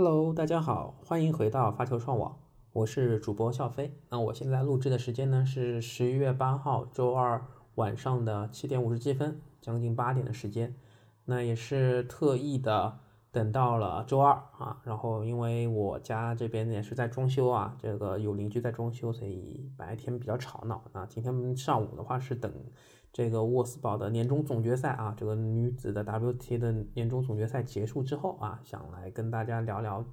Hello，大家好，欢迎回到发球创网，我是主播笑飞。那我现在录制的时间呢是十一月八号周二晚上的七点五十七分，将近八点的时间。那也是特意的等到了周二啊，然后因为我家这边也是在装修啊，这个有邻居在装修，所以白天比较吵闹。那今天上午的话是等。这个沃斯堡的年终总决赛啊，这个女子的 WTA 的年终总决赛结束之后啊，想来跟大家聊聊，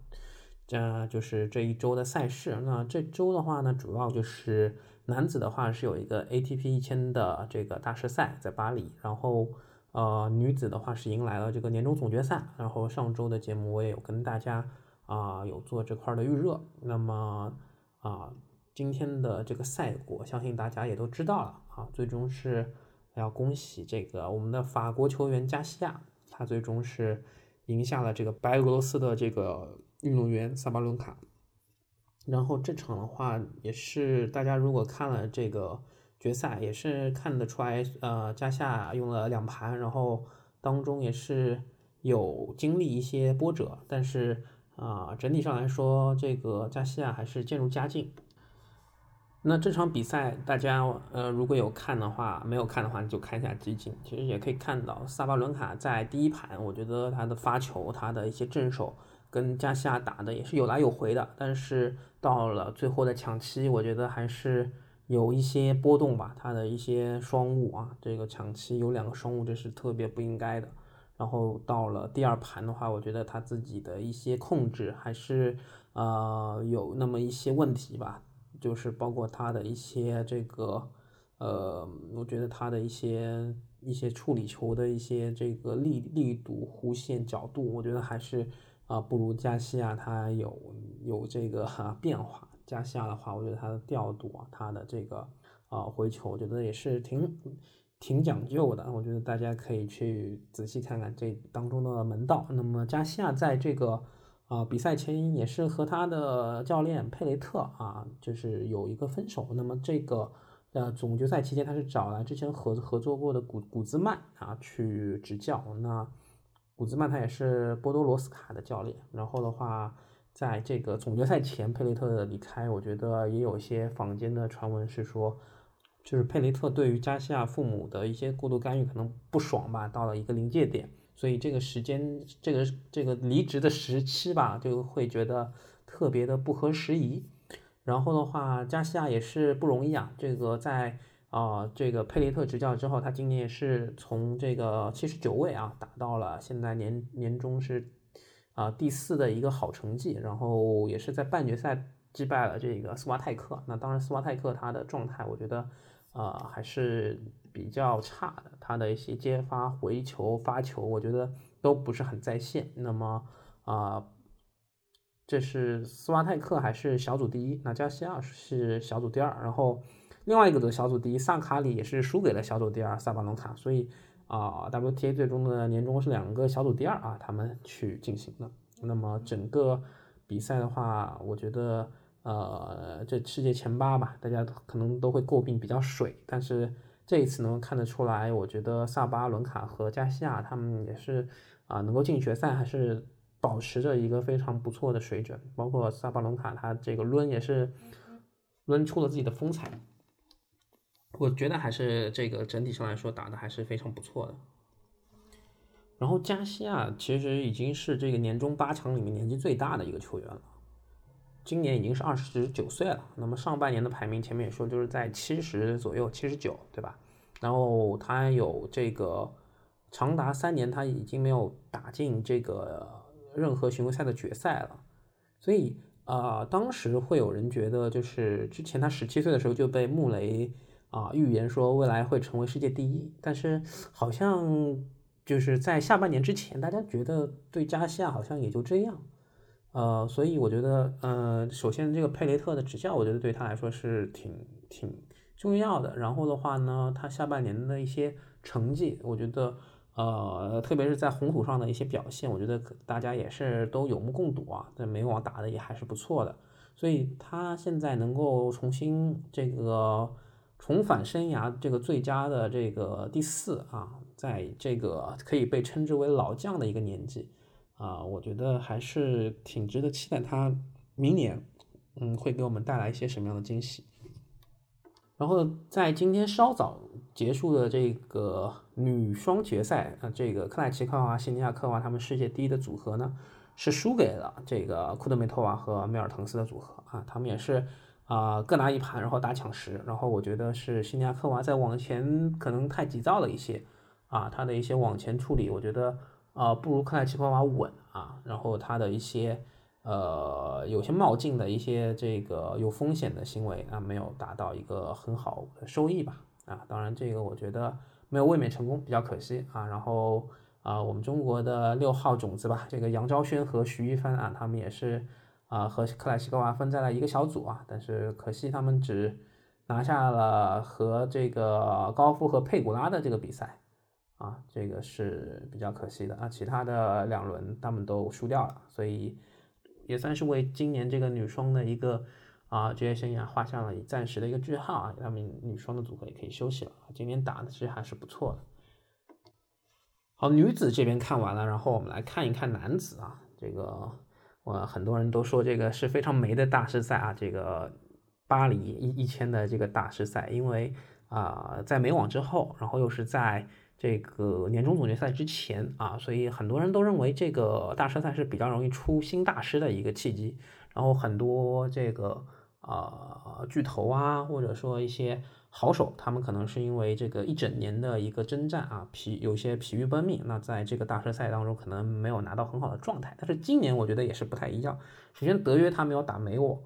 这就是这一周的赛事。那这周的话呢，主要就是男子的话是有一个 ATP 一千的这个大师赛在巴黎，然后呃女子的话是迎来了这个年终总决赛。然后上周的节目我也有跟大家啊有做这块的预热。那么啊今天的这个赛果，相信大家也都知道了啊，最终是。要恭喜这个我们的法国球员加西亚，他最终是赢下了这个白俄罗斯的这个运动员萨巴伦卡。然后这场的话，也是大家如果看了这个决赛，也是看得出来，呃，加西亚用了两盘，然后当中也是有经历一些波折，但是啊，整体上来说，这个加西亚还是渐入佳境。那这场比赛，大家呃如果有看的话，没有看的话你就看一下集锦。其实也可以看到，萨巴伦卡在第一盘，我觉得他的发球，他的一些正手跟加西亚打的也是有来有回的。但是到了最后的抢七，我觉得还是有一些波动吧。他的一些双误啊，这个抢七有两个双误，这是特别不应该的。然后到了第二盘的话，我觉得他自己的一些控制还是呃有那么一些问题吧。就是包括他的一些这个，呃，我觉得他的一些一些处理球的一些这个力力度、弧线、角度，我觉得还是啊不如加西亚他有有这个哈变化。加西亚的话，我觉得他的调度啊，他的这个啊回球，我觉得也是挺挺讲究的。我觉得大家可以去仔细看看这当中的门道。那么加西亚在这个。啊，比赛前也是和他的教练佩雷特啊，就是有一个分手。那么这个呃总决赛期间，他是找来之前合合作过的古古兹曼啊去执教。那古兹曼他也是波多罗斯卡的教练。然后的话，在这个总决赛前，佩雷特的离开，我觉得也有一些坊间的传闻是说，就是佩雷特对于加西亚父母的一些过度干预可能不爽吧，到了一个临界点。所以这个时间，这个这个离职的时期吧，就会觉得特别的不合时宜。然后的话，加西亚也是不容易啊。这个在啊，这个佩雷特执教之后，他今年也是从这个七十九位啊，打到了现在年年终是啊第四的一个好成绩。然后也是在半决赛击败了这个斯瓦泰克。那当然，斯瓦泰克他的状态，我觉得。啊，还是比较差的，他的一些接发、回球、发球，我觉得都不是很在线。那么啊，这是斯瓦泰克还是小组第一？那加西亚是小组第二。然后另外一个的小组第一萨卡里也是输给了小组第二萨巴隆卡。所以啊，WTA 最终的年终是两个小组第二啊，他们去进行的。那么整个比赛的话，我觉得。呃，这世界前八吧，大家可能都会诟病比较水，但是这一次能够看得出来，我觉得萨巴伦卡和加西亚他们也是啊，能够进决赛，还是保持着一个非常不错的水准。包括萨巴伦卡，他这个抡也是抡出了自己的风采，我觉得还是这个整体上来说打的还是非常不错的。然后加西亚其实已经是这个年终八强里面年纪最大的一个球员了。今年已经是二十九岁了，那么上半年的排名前面也说就是在七十左右，七十九，对吧？然后他有这个长达三年，他已经没有打进这个任何巡回赛的决赛了，所以啊，当时会有人觉得，就是之前他十七岁的时候就被穆雷啊预言说未来会成为世界第一，但是好像就是在下半年之前，大家觉得对加西亚好像也就这样。呃，所以我觉得，呃，首先这个佩雷特的执教，我觉得对他来说是挺挺重要的。然后的话呢，他下半年的一些成绩，我觉得，呃，特别是在红土上的一些表现，我觉得大家也是都有目共睹啊。在美网打的也还是不错的，所以他现在能够重新这个重返生涯这个最佳的这个第四啊，在这个可以被称之为老将的一个年纪。啊，我觉得还是挺值得期待他明年，嗯，会给我们带来一些什么样的惊喜。然后在今天稍早结束的这个女双决赛啊，这个克莱奇科娃、辛尼亚科娃他们世界第一的组合呢，是输给了这个库德梅托娃和梅尔滕斯的组合啊，他们也是啊各拿一盘，然后打抢十。然后我觉得是辛尼亚科娃在往前可能太急躁了一些啊，他的一些往前处理，我觉得啊不如克莱奇科娃稳啊，然后他的一些。呃，有些冒进的一些这个有风险的行为啊，没有达到一个很好的收益吧？啊，当然这个我觉得没有卫冕成功，比较可惜啊。然后啊，我们中国的六号种子吧，这个杨昭轩和徐一帆啊，他们也是啊和克莱奇科娃分在了一个小组啊，但是可惜他们只拿下了和这个高夫和佩古拉的这个比赛啊，这个是比较可惜的啊。其他的两轮他们都输掉了，所以。也算是为今年这个女双的一个啊职业生涯画上了暂时的一个句号啊，他们女双的组合也可以休息了。今年打的其实还是不错的。好，女子这边看完了，然后我们来看一看男子啊，这个我很多人都说这个是非常美的大师赛啊，这个巴黎一一千的这个大师赛，因为啊在美网之后，然后又是在。这个年终总决赛之前啊，所以很多人都认为这个大师赛是比较容易出新大师的一个契机。然后很多这个啊巨头啊，或者说一些好手，他们可能是因为这个一整年的一个征战啊，疲有些疲于奔命，那在这个大师赛当中可能没有拿到很好的状态。但是今年我觉得也是不太一样。首先德约他没有打美网，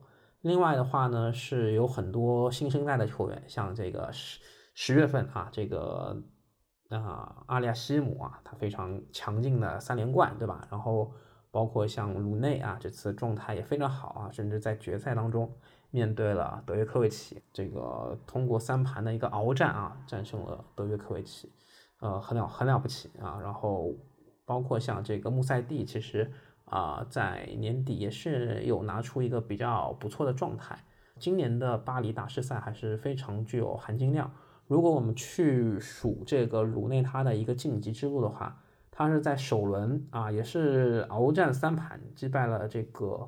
另外的话呢是有很多新生代的球员，像这个十十月份啊这个。啊，阿利亚西姆啊，他非常强劲的三连冠，对吧？然后包括像鲁内啊，这次状态也非常好啊，甚至在决赛当中面对了德约科维奇，这个通过三盘的一个鏖战啊，战胜了德约科维奇，呃，很了很了不起啊。然后包括像这个穆塞蒂，其实啊，在年底也是有拿出一个比较不错的状态。今年的巴黎大师赛还是非常具有含金量。如果我们去数这个鲁内他的一个晋级之路的话，他是在首轮啊，也是鏖战三盘击败了这个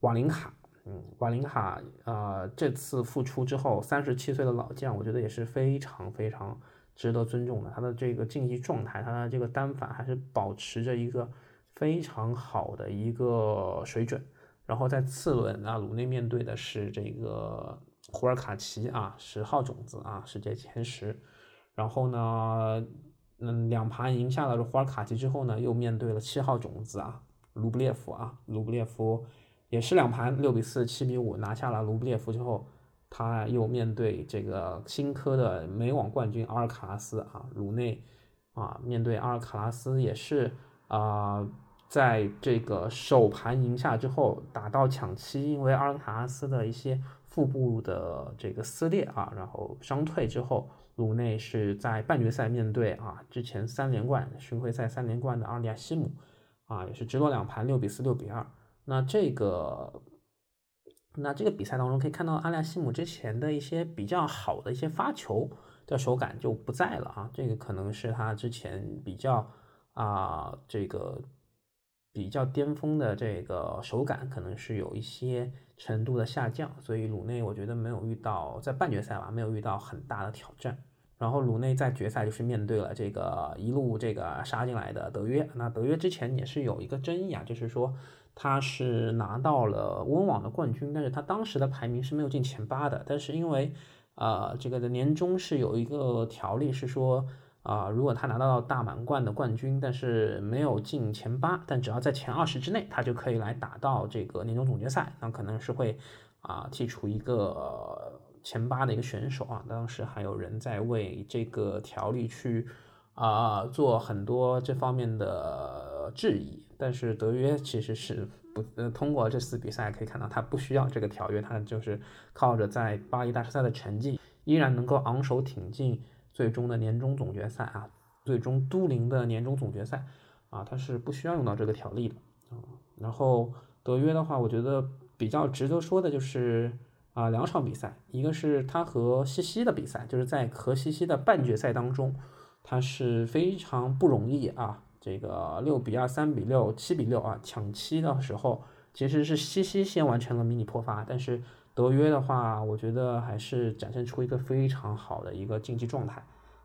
瓦林卡。嗯，瓦林卡啊，这次复出之后，三十七岁的老将，我觉得也是非常非常值得尊重的。他的这个竞技状态，他的这个单反还是保持着一个非常好的一个水准。然后在次轮啊，鲁内面对的是这个。胡尔卡奇啊，十号种子啊，世界前十。然后呢，嗯，两盘赢下了胡尔卡奇之后呢，又面对了七号种子啊，卢布列夫啊，卢布列夫也是两盘六比四、七比五拿下了卢布列夫之后，他又面对这个新科的美网冠军阿尔卡拉斯啊，鲁内啊，面对阿尔卡拉斯也是啊，在这个首盘赢下之后打到抢七，因为阿尔卡拉斯的一些。腹部的这个撕裂啊，然后伤退之后，鲁内是在半决赛面对啊之前三连冠巡回赛三连冠的阿利亚西姆啊，也是直落两盘六比四六比二。那这个那这个比赛当中可以看到，阿利亚西姆之前的一些比较好的一些发球的手感就不在了啊，这个可能是他之前比较啊这个。比较巅峰的这个手感可能是有一些程度的下降，所以鲁内我觉得没有遇到在半决赛吧，没有遇到很大的挑战。然后鲁内在决赛就是面对了这个一路这个杀进来的德约。那德约之前也是有一个争议啊，就是说他是拿到了温网的冠军，但是他当时的排名是没有进前八的。但是因为呃这个的年终是有一个条例是说。啊，如果他拿到大满贯的冠军，但是没有进前八，但只要在前二十之内，他就可以来打到这个年终总决赛。那可能是会啊剔除一个前八的一个选手啊。当时还有人在为这个条例去啊做很多这方面的质疑。但是德约其实是不呃通过这次比赛可以看到，他不需要这个条约，他就是靠着在巴黎大师赛的成绩，依然能够昂首挺进。最终的年终总决赛啊，最终都灵的年终总决赛啊，它是不需要用到这个条例的啊。然后德约的话，我觉得比较值得说的就是啊，两场比赛，一个是他和西西的比赛，就是在和西西的半决赛当中，他是非常不容易啊，这个六比二、三比六、七比六啊，抢七的时候，其实是西西先完成了迷你破发，但是德约的话，我觉得还是展现出一个非常好的一个竞技状态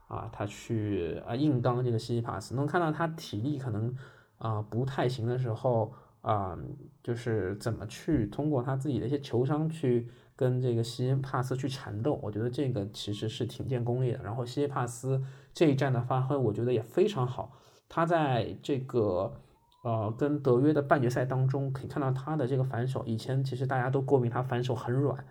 啊，他去啊硬刚这个西西帕斯，能看到他体力可能啊不太行的时候啊，就是怎么去通过他自己的一些球商去。跟这个西西帕斯去缠斗，我觉得这个其实是挺见功力的。然后西西帕斯这一战的发挥，我觉得也非常好。他在这个呃跟德约的半决赛当中，可以看到他的这个反手。以前其实大家都诟病他反手很软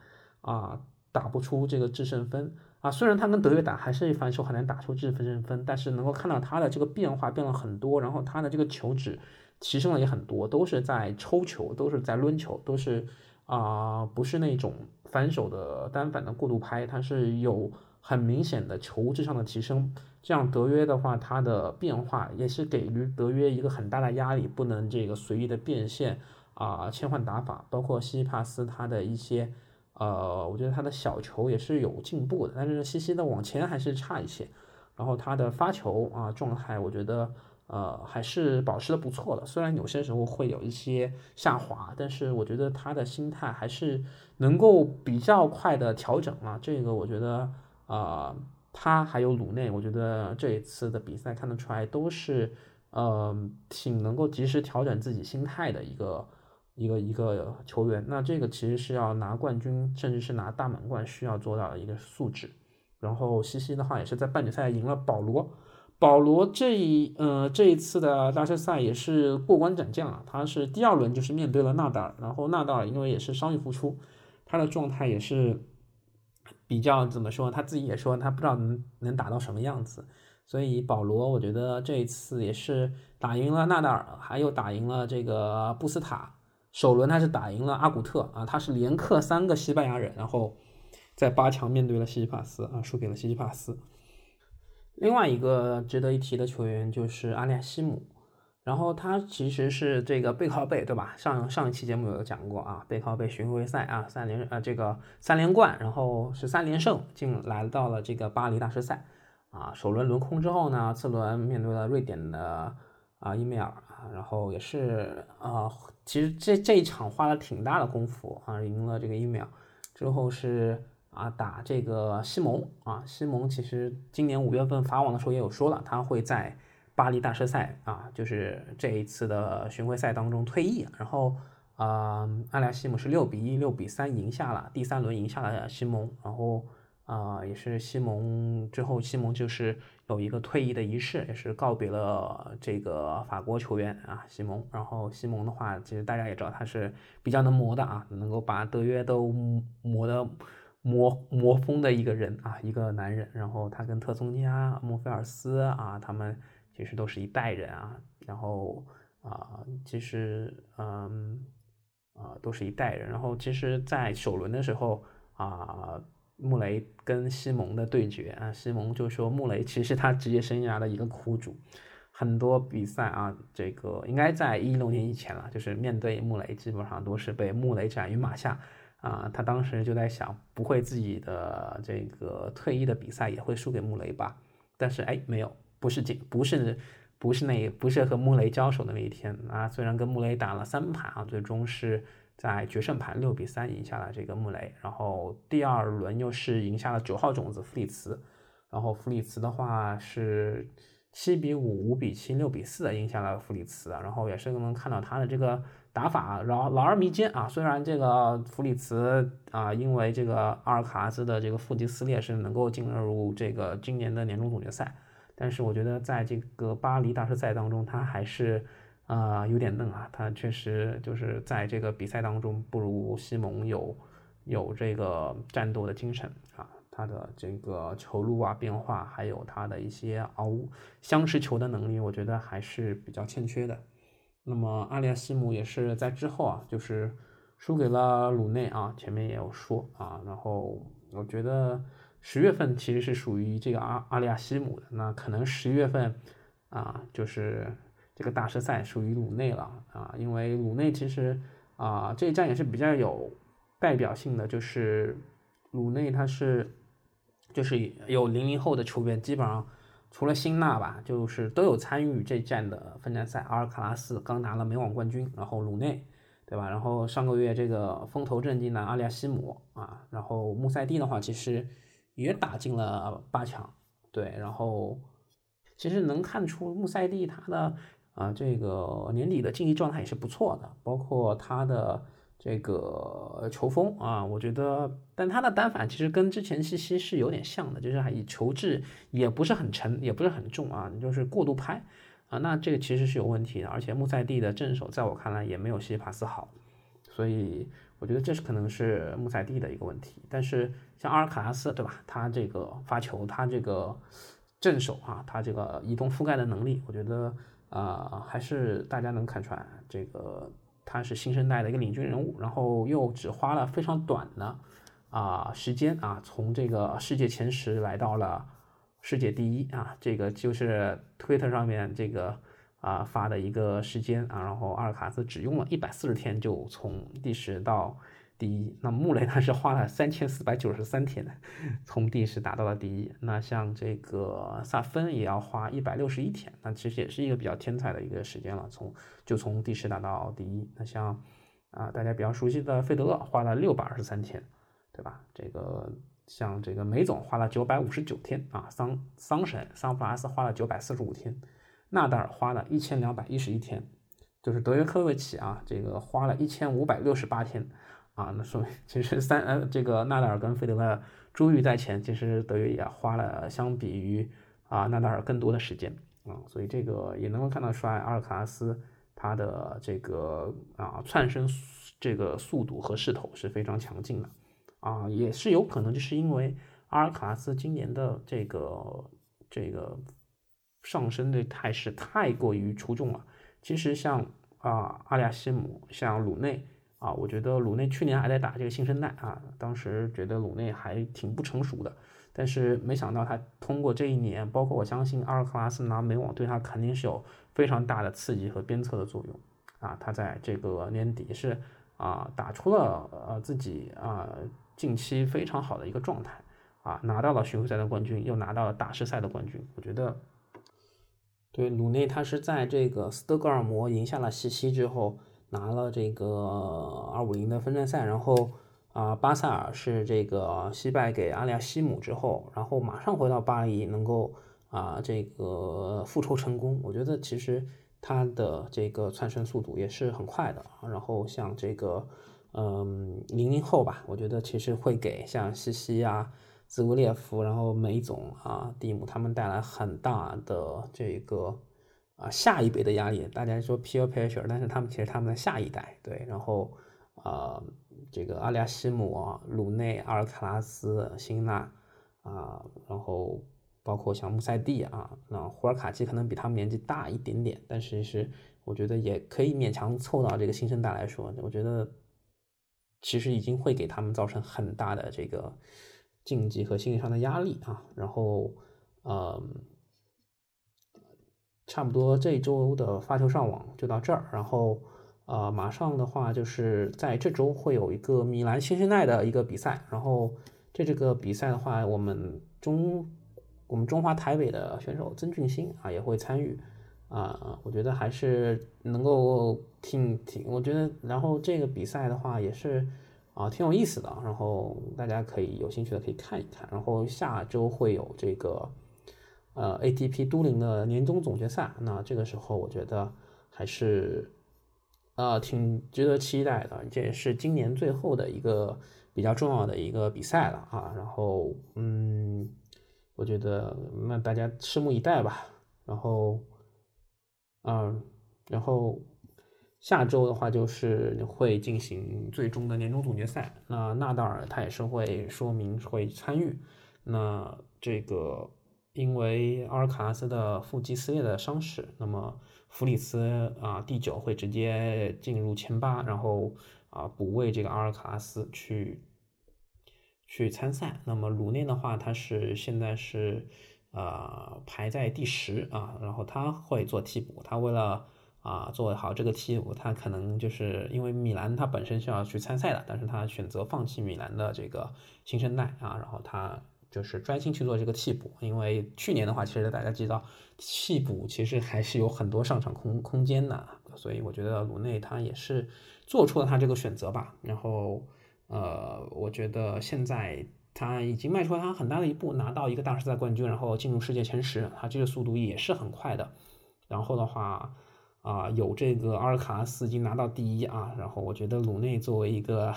啊，打不出这个制胜分啊。虽然他跟德约打还是反手很难打出制胜分，但是能够看到他的这个变化变了很多，然后他的这个球质提升了也很多，都是在抽球，都是在抡球，都是。啊，不是那种反手的单反的过度拍，它是有很明显的球质上的提升。这样德约的话，他的变化也是给予德约一个很大的压力，不能这个随意的变现啊，切换打法。包括西西帕斯他的一些，呃，我觉得他的小球也是有进步的，但是西西的往前还是差一些。然后他的发球啊状态，我觉得。呃，还是保持的不错的，虽然有些时候会有一些下滑，但是我觉得他的心态还是能够比较快的调整啊。这个我觉得，呃，他还有鲁内，我觉得这一次的比赛看得出来都是，呃，挺能够及时调整自己心态的一个一个一个球员。那这个其实是要拿冠军，甚至是拿大满贯需要做到的一个素质。然后西西的话也是在半决赛赢了保罗。保罗这一呃这一次的大师赛也是过关斩将啊，他是第二轮就是面对了纳达尔，然后纳达尔因为也是伤愈复出，他的状态也是比较怎么说，他自己也说他不知道能能打到什么样子，所以保罗我觉得这一次也是打赢了纳达尔，还有打赢了这个布斯塔，首轮他是打赢了阿古特啊，他是连克三个西班牙人，然后在八强面对了西西帕斯啊，输给了西西帕斯。另外一个值得一提的球员就是阿利亚西姆，然后他其实是这个背靠背，对吧？上上一期节目有讲过啊，背靠背巡回赛啊，三连呃这个三连冠，然后是三连胜，进来到了这个巴黎大师赛啊。首轮轮空之后呢，次轮面对了瑞典的啊伊梅尔啊，然后也是啊，其实这这一场花了挺大的功夫啊，赢了这个伊梅尔之后是。啊，打这个西蒙啊，西蒙其实今年五月份法网的时候也有说了，他会在巴黎大师赛啊，就是这一次的巡回赛当中退役。然后啊，阿莱西姆是六比一、六比三赢下了第三轮，赢下了西蒙。然后啊，也是西蒙之后，西蒙就是有一个退役的仪式，也是告别了这个法国球员啊，西蒙。然后西蒙的话，其实大家也知道他是比较能磨的啊，能够把德约都磨的。魔魔风的一个人啊，一个男人，然后他跟特松加、莫菲尔斯啊，他们其实都是一代人啊，然后啊，其实嗯啊，都是一代人，然后其实，在首轮的时候啊，穆雷跟西蒙的对决啊，西蒙就说穆雷其实他职业生涯的一个苦主，很多比赛啊，这个应该在一六年以前了，就是面对穆雷，基本上都是被穆雷斩于马下。啊，他当时就在想，不会自己的这个退役的比赛也会输给穆雷吧？但是哎，没有，不是这，不是，不是那，不是和穆雷交手的那一天啊。虽然跟穆雷打了三盘啊，最终是在决胜盘六比三赢下了这个穆雷。然后第二轮又是赢下了九号种子弗里茨，然后弗里茨的话是七比五、五比七、六比四赢下了弗里茨，然后也是能看到他的这个。打法老老而弥坚啊！虽然这个弗里茨啊，因为这个阿尔卡兹的这个腹肌撕裂是能够进入这个今年的年终总决赛，但是我觉得在这个巴黎大师赛当中，他还是啊有点嫩啊。他确实就是在这个比赛当中不如西蒙有有这个战斗的精神啊。他的这个球路啊变化，还有他的一些熬相持球的能力，我觉得还是比较欠缺的。那么阿利亚西姆也是在之后啊，就是输给了鲁内啊，前面也有说啊，然后我觉得十月份其实是属于这个阿阿利亚西姆的，那可能十一月份啊，就是这个大师赛属于鲁内了啊，因为鲁内其实啊这一站也是比较有代表性的，就是鲁内他是就是有零零后的球员，基本上除了辛纳吧，就是都有参与这站的分站赛。阿尔卡拉斯刚拿了美网冠军，然后鲁内，对吧？然后上个月这个风头正劲的阿利亚西姆啊，然后穆塞蒂的话，其实也打进了八强，对。然后其实能看出穆塞蒂他的啊这个年底的竞技状态也是不错的，包括他的。这个球风啊，我觉得，但他的单反其实跟之前西西是有点像的，就是以球质也不是很沉，也不是很重啊，就是过度拍啊，那这个其实是有问题的。而且穆塞蒂的正手在我看来也没有西西帕斯好，所以我觉得这是可能是穆塞蒂的一个问题。但是像阿尔卡拉斯，对吧？他这个发球，他这个正手啊，他这个移动覆盖的能力，我觉得啊，还是大家能看出来这个。他是新生代的一个领军人物，然后又只花了非常短的啊时间啊，从这个世界前十来到了世界第一啊，这个就是 Twitter 上面这个啊发的一个时间啊，然后阿尔卡斯只用了一百四十天就从第十到。第一，那穆雷他是花了三千四百九十三天从第十打到了第一。那像这个萨芬也要花一百六十一天，那其实也是一个比较天才的一个时间了，从就从第十打到第一。那像啊大家比较熟悉的费德勒花了六百二十三天，对吧？这个像这个梅总花了九百五十九天啊，桑桑神桑普拉斯花了九百四十五天，纳达尔花了一千两百一十一天，就是德约科维奇啊，这个花了一千五百六十八天。啊，那说明其实三呃，这个纳达尔跟费德勒珠玉在前，其实德约也花了相比于啊纳达尔更多的时间啊，所以这个也能够看到出来，阿尔卡拉斯他的这个啊窜升这个速度和势头是非常强劲的啊，也是有可能就是因为阿尔卡拉斯今年的这个这个上升的态势太过于出众了。其实像啊阿利亚西姆，像鲁内。啊，我觉得鲁内去年还在打这个新生代啊，当时觉得鲁内还挺不成熟的，但是没想到他通过这一年，包括我相信阿尔克拉斯拿美网对他肯定是有非常大的刺激和鞭策的作用啊，他在这个年底是啊打出了呃自己啊近期非常好的一个状态啊，拿到了巡回赛的冠军，又拿到了大师赛的冠军，我觉得对鲁内他是在这个斯德哥尔摩赢下了西西之后。拿了这个二五零的分站赛，然后啊，巴塞尔是这个惜败给阿利亚西姆之后，然后马上回到巴黎，能够啊这个复仇成功。我觉得其实他的这个窜升速度也是很快的。然后像这个嗯零零后吧，我觉得其实会给像西西啊、兹维列夫，然后梅总啊、蒂姆他们带来很大的这个。啊，下一辈的压力，大家说 peer pressure，但是他们其实他们的下一代，对，然后啊，这个阿利亚西姆啊、鲁内、阿尔卡拉斯、辛纳啊，然后包括像穆塞蒂啊，那胡尔卡奇可能比他们年纪大一点点，但是是我觉得也可以勉强凑到这个新生代来说，我觉得其实已经会给他们造成很大的这个竞技和心理上的压力啊，然后嗯。差不多这周的发球上网就到这儿，然后呃，马上的话就是在这周会有一个米兰新生代的一个比赛，然后这这个比赛的话，我们中我们中华台北的选手曾俊欣啊也会参与啊，我觉得还是能够挺挺，我觉得然后这个比赛的话也是啊挺有意思的，然后大家可以有兴趣的可以看一看，然后下周会有这个。呃，ATP 都灵的年终总决赛，那这个时候我觉得还是呃挺值得期待的，这也是今年最后的一个比较重要的一个比赛了啊。然后嗯，我觉得那大家拭目以待吧。然后嗯，然后下周的话就是会进行最终的年终总决赛，那纳达尔他也是会说明会参与，那这个。因为阿尔卡拉斯的腹肌撕裂的伤势，那么弗里斯啊第九会直接进入前八，然后啊补位这个阿尔卡拉斯去去参赛。那么鲁内的话，他是现在是呃排在第十啊，然后他会做替补。他为了啊做好这个替补，他可能就是因为米兰他本身是要去参赛的，但是他选择放弃米兰的这个新生代啊，然后他。就是专心去做这个替补，因为去年的话，其实大家知道替补其实还是有很多上场空空间的，所以我觉得鲁内他也是做出了他这个选择吧。然后，呃，我觉得现在他已经迈出了他很大的一步，拿到一个大师赛冠军，然后进入世界前十，他这个速度也是很快的。然后的话，啊，有这个阿尔卡斯已经拿到第一啊，然后我觉得鲁内作为一个。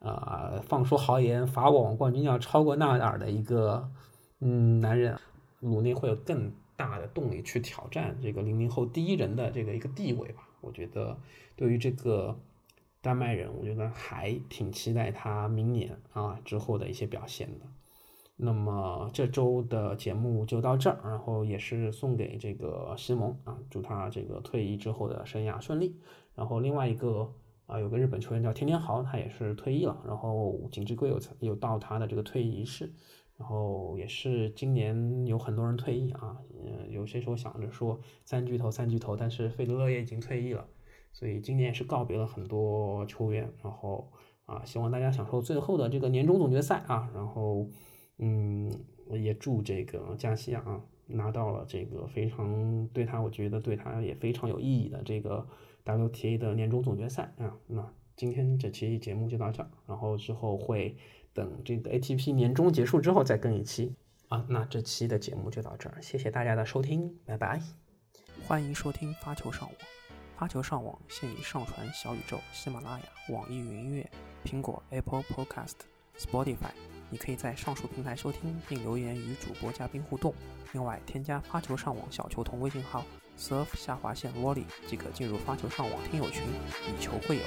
啊，放出豪言，法网冠军要超过纳达尔的一个嗯男人，鲁内会有更大的动力去挑战这个零零后第一人的这个一个地位吧。我觉得对于这个丹麦人，我觉得还挺期待他明年啊之后的一些表现的。那么这周的节目就到这儿，然后也是送给这个西蒙啊，祝他这个退役之后的生涯顺利。然后另外一个。啊，有个日本球员叫天天豪，他也是退役了。然后景之圭有有到他的这个退役仪式，然后也是今年有很多人退役啊。嗯，有些时候想着说三巨头三巨头，但是费德勒也已经退役了，所以今年也是告别了很多球员。然后啊，希望大家享受最后的这个年终总决赛啊。然后嗯，也祝这个加西亚啊拿到了这个非常对他，我觉得对他也非常有意义的这个。WTA 的年终总决赛啊，那今天这期节目就到这儿，然后之后会等这个 ATP 年终结束之后再更一期啊。那这期的节目就到这儿，谢谢大家的收听，拜拜。欢迎收听发球上网，发球上网现已上传小宇宙、喜马拉雅、网易云音乐、苹果 Apple Podcast、Spotify，你可以在上述平台收听并留言与主播嘉宾互动。另外，添加发球上网小球童微信号。surf 下划线 volley 即可进入发球上网听友群，以球会友。